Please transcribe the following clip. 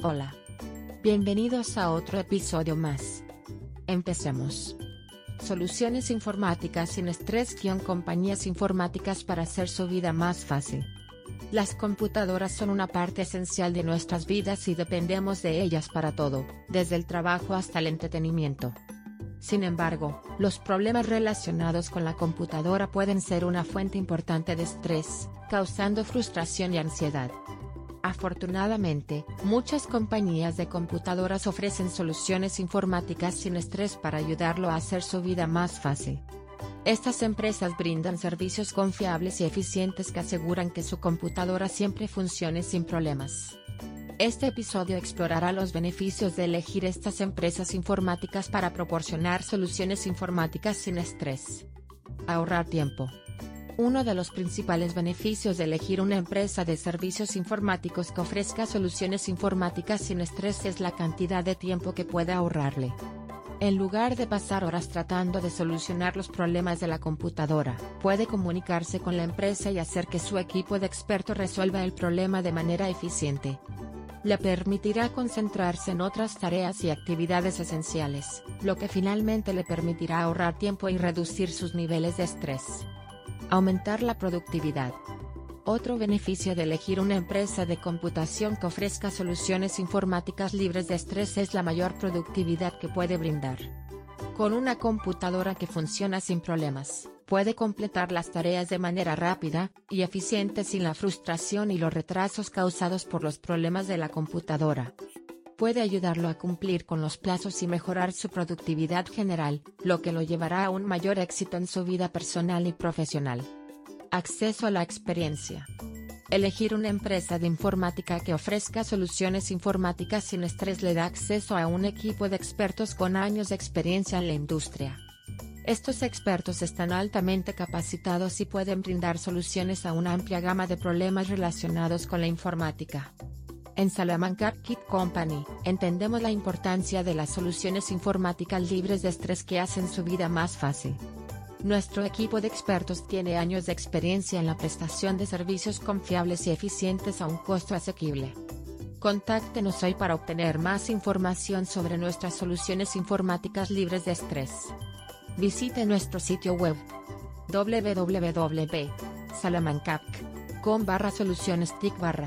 Hola. Bienvenidos a otro episodio más. Empecemos. Soluciones informáticas sin estrés compañías informáticas para hacer su vida más fácil. Las computadoras son una parte esencial de nuestras vidas y dependemos de ellas para todo, desde el trabajo hasta el entretenimiento. Sin embargo, los problemas relacionados con la computadora pueden ser una fuente importante de estrés, causando frustración y ansiedad. Afortunadamente, muchas compañías de computadoras ofrecen soluciones informáticas sin estrés para ayudarlo a hacer su vida más fácil. Estas empresas brindan servicios confiables y eficientes que aseguran que su computadora siempre funcione sin problemas. Este episodio explorará los beneficios de elegir estas empresas informáticas para proporcionar soluciones informáticas sin estrés. Ahorrar tiempo. Uno de los principales beneficios de elegir una empresa de servicios informáticos que ofrezca soluciones informáticas sin estrés es la cantidad de tiempo que puede ahorrarle. En lugar de pasar horas tratando de solucionar los problemas de la computadora, puede comunicarse con la empresa y hacer que su equipo de expertos resuelva el problema de manera eficiente. Le permitirá concentrarse en otras tareas y actividades esenciales, lo que finalmente le permitirá ahorrar tiempo y reducir sus niveles de estrés. Aumentar la productividad. Otro beneficio de elegir una empresa de computación que ofrezca soluciones informáticas libres de estrés es la mayor productividad que puede brindar. Con una computadora que funciona sin problemas, puede completar las tareas de manera rápida y eficiente sin la frustración y los retrasos causados por los problemas de la computadora puede ayudarlo a cumplir con los plazos y mejorar su productividad general, lo que lo llevará a un mayor éxito en su vida personal y profesional. Acceso a la experiencia. Elegir una empresa de informática que ofrezca soluciones informáticas sin estrés le da acceso a un equipo de expertos con años de experiencia en la industria. Estos expertos están altamente capacitados y pueden brindar soluciones a una amplia gama de problemas relacionados con la informática. En Salamanca Kit Company, entendemos la importancia de las soluciones informáticas libres de estrés que hacen su vida más fácil. Nuestro equipo de expertos tiene años de experiencia en la prestación de servicios confiables y eficientes a un costo asequible. Contáctenos hoy para obtener más información sobre nuestras soluciones informáticas libres de estrés. Visite nuestro sitio web www.salamancap.com barra soluciones barra